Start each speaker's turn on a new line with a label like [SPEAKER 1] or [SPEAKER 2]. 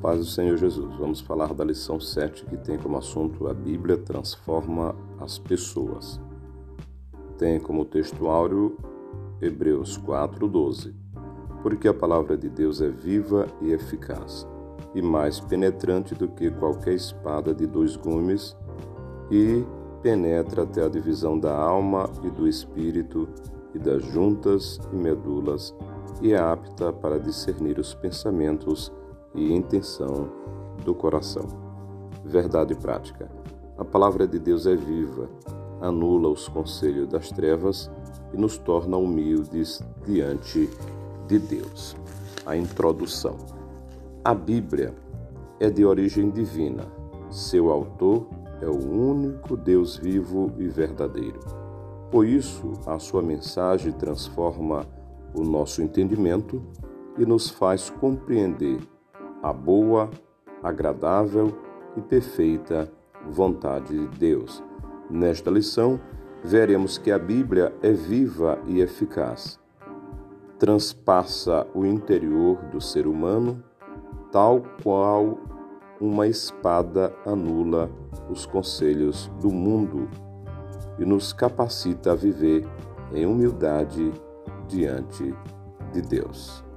[SPEAKER 1] paz do Senhor Jesus. Vamos falar da lição 7 que tem como assunto a Bíblia transforma as pessoas. Tem como texto áureo Hebreus 4:12. Porque a palavra de Deus é viva e eficaz, e mais penetrante do que qualquer espada de dois gumes, e penetra até a divisão da alma e do espírito e das juntas e medulas, e é apta para discernir os pensamentos e intenção do coração. Verdade prática. A palavra de Deus é viva, anula os conselhos das trevas e nos torna humildes diante de Deus. A introdução. A Bíblia é de origem divina. Seu autor é o único Deus vivo e verdadeiro. Por isso, a sua mensagem transforma o nosso entendimento e nos faz compreender a boa, agradável e perfeita vontade de Deus. Nesta lição, veremos que a Bíblia é viva e eficaz. Transpassa o interior do ser humano, tal qual uma espada anula os conselhos do mundo e nos capacita a viver em humildade diante de Deus.